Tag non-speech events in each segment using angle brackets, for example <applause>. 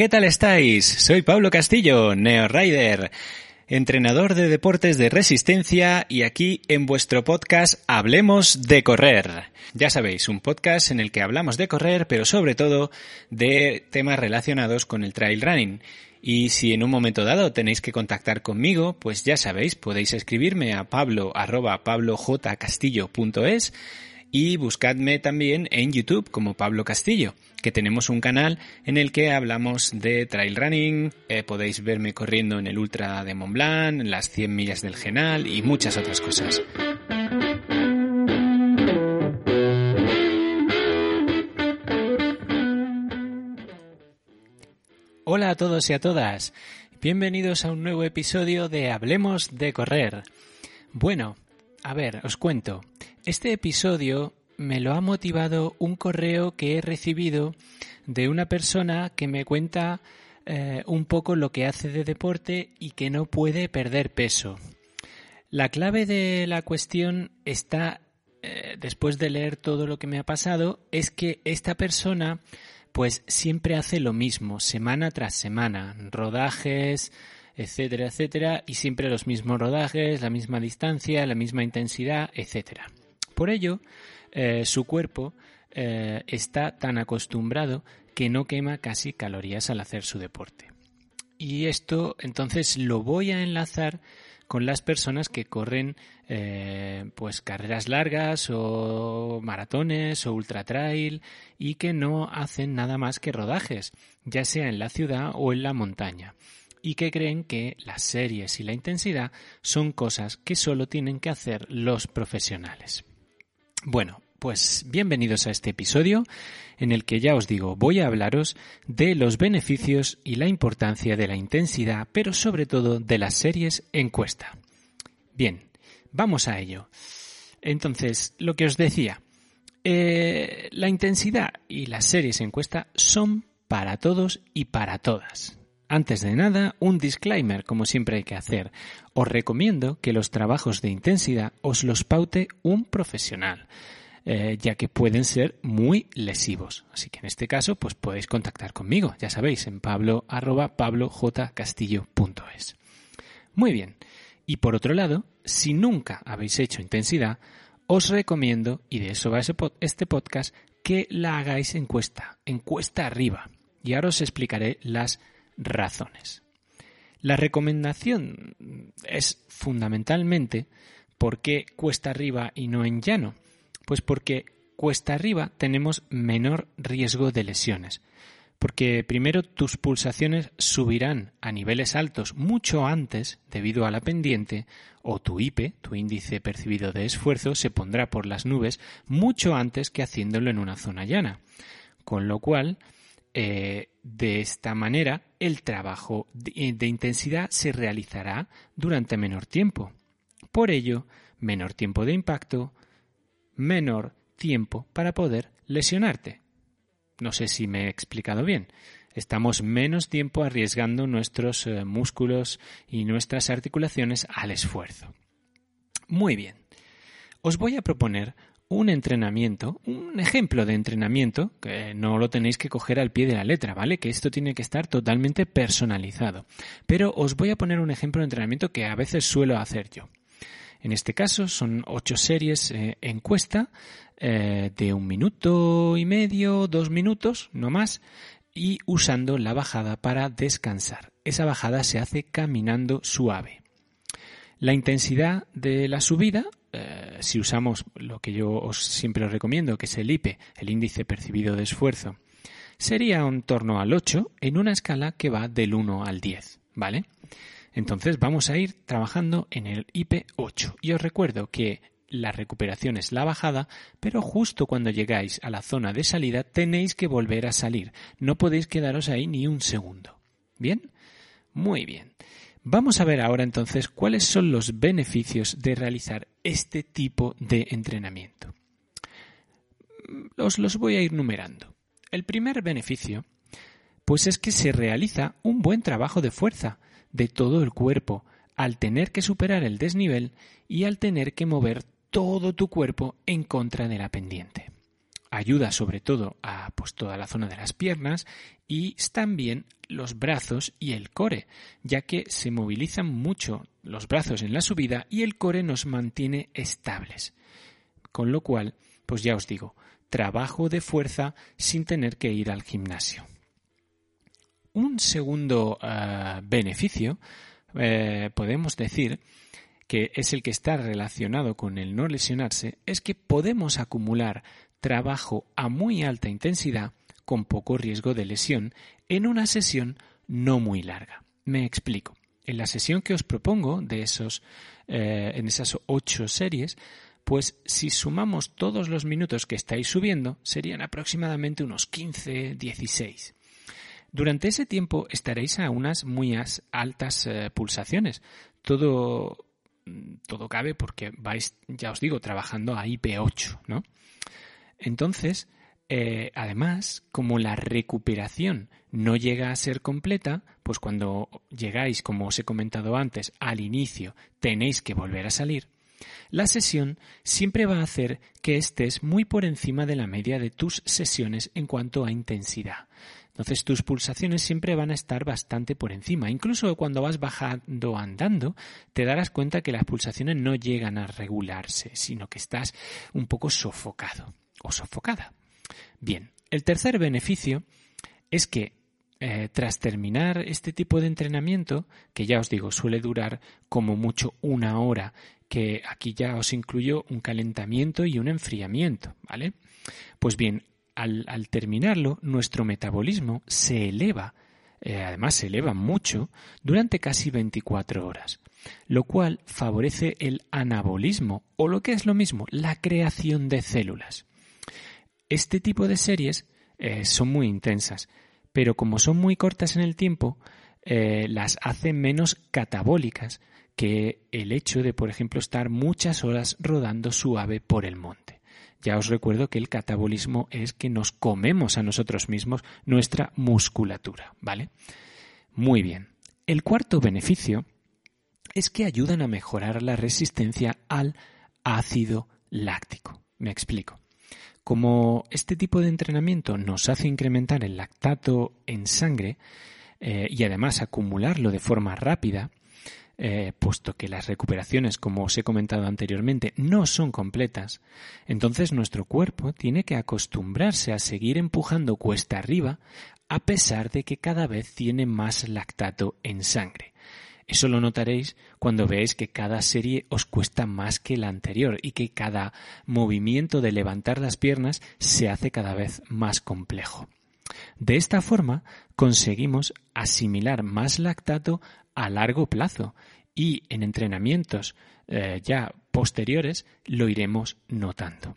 ¿Qué tal estáis? Soy Pablo Castillo, Neo Rider, entrenador de deportes de resistencia y aquí en vuestro podcast Hablemos de correr. Ya sabéis, un podcast en el que hablamos de correr, pero sobre todo de temas relacionados con el trail running. Y si en un momento dado tenéis que contactar conmigo, pues ya sabéis, podéis escribirme a pablo arroba pablojcastillo.es y buscadme también en YouTube como Pablo Castillo, que tenemos un canal en el que hablamos de trail running, eh, podéis verme corriendo en el Ultra de Mont Blanc, las 100 millas del Genal y muchas otras cosas. Hola a todos y a todas. Bienvenidos a un nuevo episodio de Hablemos de Correr. Bueno, a ver, os cuento. Este episodio me lo ha motivado un correo que he recibido de una persona que me cuenta eh, un poco lo que hace de deporte y que no puede perder peso. La clave de la cuestión está, eh, después de leer todo lo que me ha pasado, es que esta persona pues siempre hace lo mismo, semana tras semana, rodajes, etcétera, etcétera, y siempre los mismos rodajes, la misma distancia, la misma intensidad, etcétera. Por ello, eh, su cuerpo eh, está tan acostumbrado que no quema casi calorías al hacer su deporte. Y esto entonces lo voy a enlazar con las personas que corren eh, pues carreras largas o maratones o ultra trail y que no hacen nada más que rodajes, ya sea en la ciudad o en la montaña y que creen que las series y la intensidad son cosas que solo tienen que hacer los profesionales. Bueno, pues bienvenidos a este episodio en el que ya os digo voy a hablaros de los beneficios y la importancia de la intensidad, pero sobre todo de las series encuesta. Bien, vamos a ello. Entonces, lo que os decía, eh, la intensidad y las series encuesta son para todos y para todas. Antes de nada, un disclaimer, como siempre hay que hacer. Os recomiendo que los trabajos de intensidad os los paute un profesional. Eh, ya que pueden ser muy lesivos. Así que en este caso, pues podéis contactar conmigo, ya sabéis, en pablo. Muy bien. Y por otro lado, si nunca habéis hecho intensidad, os recomiendo, y de eso va este podcast, que la hagáis encuesta, encuesta arriba. Y ahora os explicaré las razones. La recomendación es fundamentalmente por qué cuesta arriba y no en llano. Pues porque cuesta arriba tenemos menor riesgo de lesiones. Porque primero tus pulsaciones subirán a niveles altos mucho antes debido a la pendiente o tu IP, tu índice percibido de esfuerzo, se pondrá por las nubes mucho antes que haciéndolo en una zona llana. Con lo cual, eh, de esta manera, el trabajo de intensidad se realizará durante menor tiempo. Por ello, menor tiempo de impacto, menor tiempo para poder lesionarte. No sé si me he explicado bien. Estamos menos tiempo arriesgando nuestros eh, músculos y nuestras articulaciones al esfuerzo. Muy bien. Os voy a proponer un entrenamiento, un ejemplo de entrenamiento, que no lo tenéis que coger al pie de la letra, ¿vale? Que esto tiene que estar totalmente personalizado. Pero os voy a poner un ejemplo de entrenamiento que a veces suelo hacer yo. En este caso son ocho series eh, encuesta eh, de un minuto y medio, dos minutos, no más, y usando la bajada para descansar. Esa bajada se hace caminando suave. La intensidad de la subida, eh, si usamos lo que yo os siempre os recomiendo, que es el IPE, el índice percibido de esfuerzo, sería en torno al 8 en una escala que va del 1 al 10, ¿vale? Entonces vamos a ir trabajando en el IP8. Y os recuerdo que la recuperación es la bajada, pero justo cuando llegáis a la zona de salida tenéis que volver a salir. No podéis quedaros ahí ni un segundo. ¿Bien? Muy bien. Vamos a ver ahora entonces cuáles son los beneficios de realizar este tipo de entrenamiento. Os los voy a ir numerando. El primer beneficio, pues es que se realiza un buen trabajo de fuerza de todo el cuerpo al tener que superar el desnivel y al tener que mover todo tu cuerpo en contra de la pendiente. Ayuda sobre todo a pues, toda la zona de las piernas y también los brazos y el core, ya que se movilizan mucho los brazos en la subida y el core nos mantiene estables. Con lo cual, pues ya os digo, trabajo de fuerza sin tener que ir al gimnasio. Un segundo eh, beneficio, eh, podemos decir, que es el que está relacionado con el no lesionarse, es que podemos acumular trabajo a muy alta intensidad con poco riesgo de lesión en una sesión no muy larga. Me explico. En la sesión que os propongo de esos, eh, en esas ocho series, pues si sumamos todos los minutos que estáis subiendo, serían aproximadamente unos 15, 16. Durante ese tiempo estaréis a unas muy altas eh, pulsaciones. Todo, todo cabe porque vais, ya os digo, trabajando a IP8, ¿no? Entonces, eh, además, como la recuperación no llega a ser completa, pues cuando llegáis, como os he comentado antes, al inicio, tenéis que volver a salir, la sesión siempre va a hacer que estés muy por encima de la media de tus sesiones en cuanto a intensidad. Entonces tus pulsaciones siempre van a estar bastante por encima. Incluso cuando vas bajando andando, te darás cuenta que las pulsaciones no llegan a regularse, sino que estás un poco sofocado o sofocada. Bien, el tercer beneficio es que eh, tras terminar este tipo de entrenamiento, que ya os digo suele durar como mucho una hora, que aquí ya os incluyo un calentamiento y un enfriamiento, ¿vale? Pues bien, al, terminarlo, nuestro metabolismo se eleva, eh, además se eleva mucho, durante casi 24 horas, lo cual favorece el anabolismo, o lo que es lo mismo, la creación de células. Este tipo de series eh, son muy intensas, pero como son muy cortas en el tiempo, eh, las hace menos catabólicas que el hecho de, por ejemplo, estar muchas horas rodando suave por el monte. Ya os recuerdo que el catabolismo es que nos comemos a nosotros mismos nuestra musculatura, ¿vale? Muy bien. El cuarto beneficio es que ayudan a mejorar la resistencia al ácido láctico. Me explico. Como este tipo de entrenamiento nos hace incrementar el lactato en sangre eh, y además acumularlo de forma rápida, eh, puesto que las recuperaciones, como os he comentado anteriormente, no son completas, entonces nuestro cuerpo tiene que acostumbrarse a seguir empujando cuesta arriba a pesar de que cada vez tiene más lactato en sangre. Eso lo notaréis cuando veáis que cada serie os cuesta más que la anterior y que cada movimiento de levantar las piernas se hace cada vez más complejo. De esta forma conseguimos asimilar más lactato a largo plazo y en entrenamientos eh, ya posteriores lo iremos notando.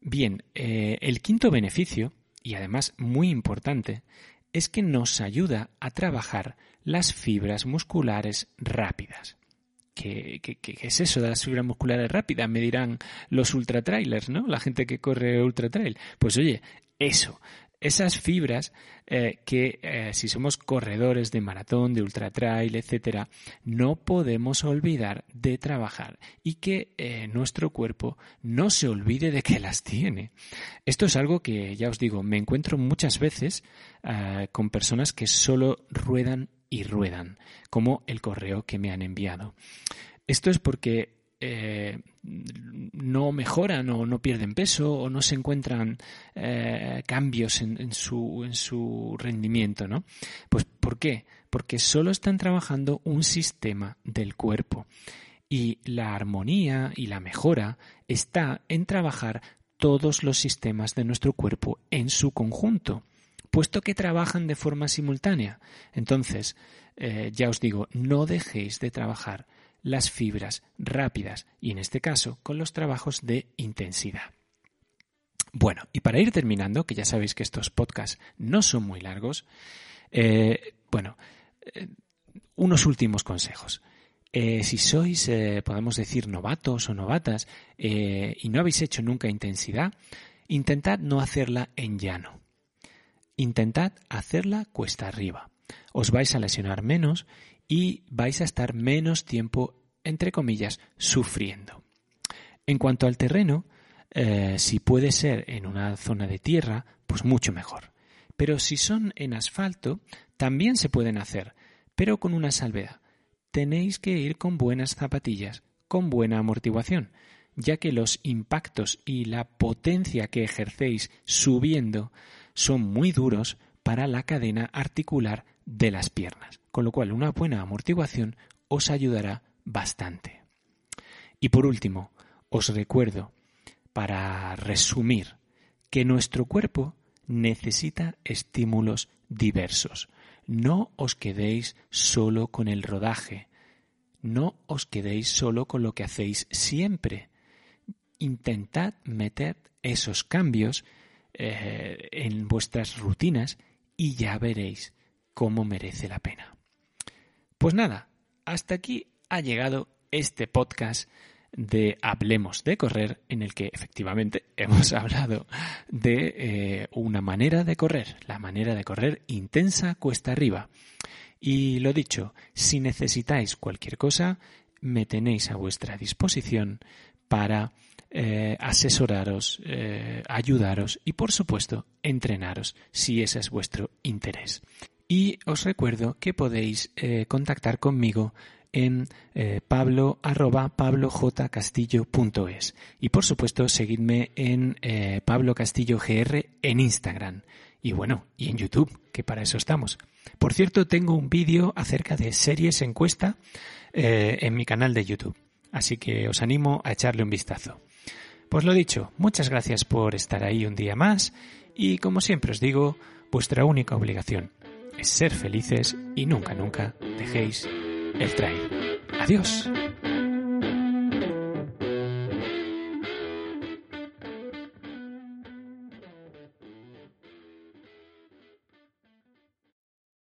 Bien, eh, el quinto beneficio, y además muy importante, es que nos ayuda a trabajar las fibras musculares rápidas. ¿Qué, qué, es eso de las fibras musculares rápidas? Me dirán los ultratrailers, ¿no? La gente que corre ultratrail. Pues oye, eso, esas fibras eh, que eh, si somos corredores de maratón, de ultratrail, etcétera, no podemos olvidar de trabajar y que eh, nuestro cuerpo no se olvide de que las tiene. Esto es algo que ya os digo, me encuentro muchas veces con personas que solo ruedan y ruedan, como el correo que me han enviado. Esto es porque eh, no mejoran o no pierden peso o no se encuentran eh, cambios en, su, en su rendimiento, ¿no? Pues ¿por qué? Porque solo están trabajando un sistema del cuerpo y la armonía y la mejora está en trabajar todos los sistemas de nuestro cuerpo en su conjunto. puesto que trabajan de forma simultánea. Entonces, eh, ya os digo, no dejéis de trabajar las fibras rápidas y en este caso con los trabajos de intensidad. Bueno, y para ir terminando, que ya sabéis que estos podcasts no son muy largos, eh, bueno, eh, unos últimos consejos. si sois, podemos decir, novatos o novatas y no habéis hecho nunca intensidad, intentad no hacerla en llano. Intentad hacerla cuesta arriba. Os vais a lesionar menos y vais a estar menos tiempo, entre comillas, sufriendo. En cuanto al terreno, eh, si puede ser en una zona de tierra, pues mucho mejor. Pero si son en asfalto, también se pueden hacer, pero con una salvedad. Tenéis que ir con buenas zapatillas, con buena amortiguación, ya que los impactos y la potencia que ejercéis subiendo son muy duros para la cadena articular de las piernas, con lo cual una buena amortiguación os ayudará bastante. Y por último, os recuerdo, para resumir, que nuestro cuerpo necesita estímulos diversos. No os quedéis solo con el rodaje, no os quedéis solo con lo que hacéis siempre. Intentad meter esos cambios eh, en vuestras rutinas y ya veréis cómo merece la pena. Pues nada, hasta aquí ha llegado este podcast de Hablemos de Correr, en el que efectivamente <laughs> hemos hablado de eh, una manera de correr, la manera de correr intensa cuesta arriba. Y lo dicho, si necesitáis cualquier cosa, me tenéis a vuestra disposición para eh, asesoraros, eh, ayudaros y por supuesto entrenaros si ese es vuestro interés. Y os recuerdo que podéis eh, contactar conmigo en pablo pablojcastillo.es y por supuesto seguidme en Pablo Castillo GR en Instagram y bueno, y en YouTube, que para eso estamos. Por cierto, tengo un vídeo acerca de series encuesta en mi canal de YouTube, así que os animo a echarle un vistazo. Pues lo dicho, muchas gracias por estar ahí un día más y como siempre os digo, vuestra única obligación ser felices y nunca, nunca dejéis el trail. Adiós.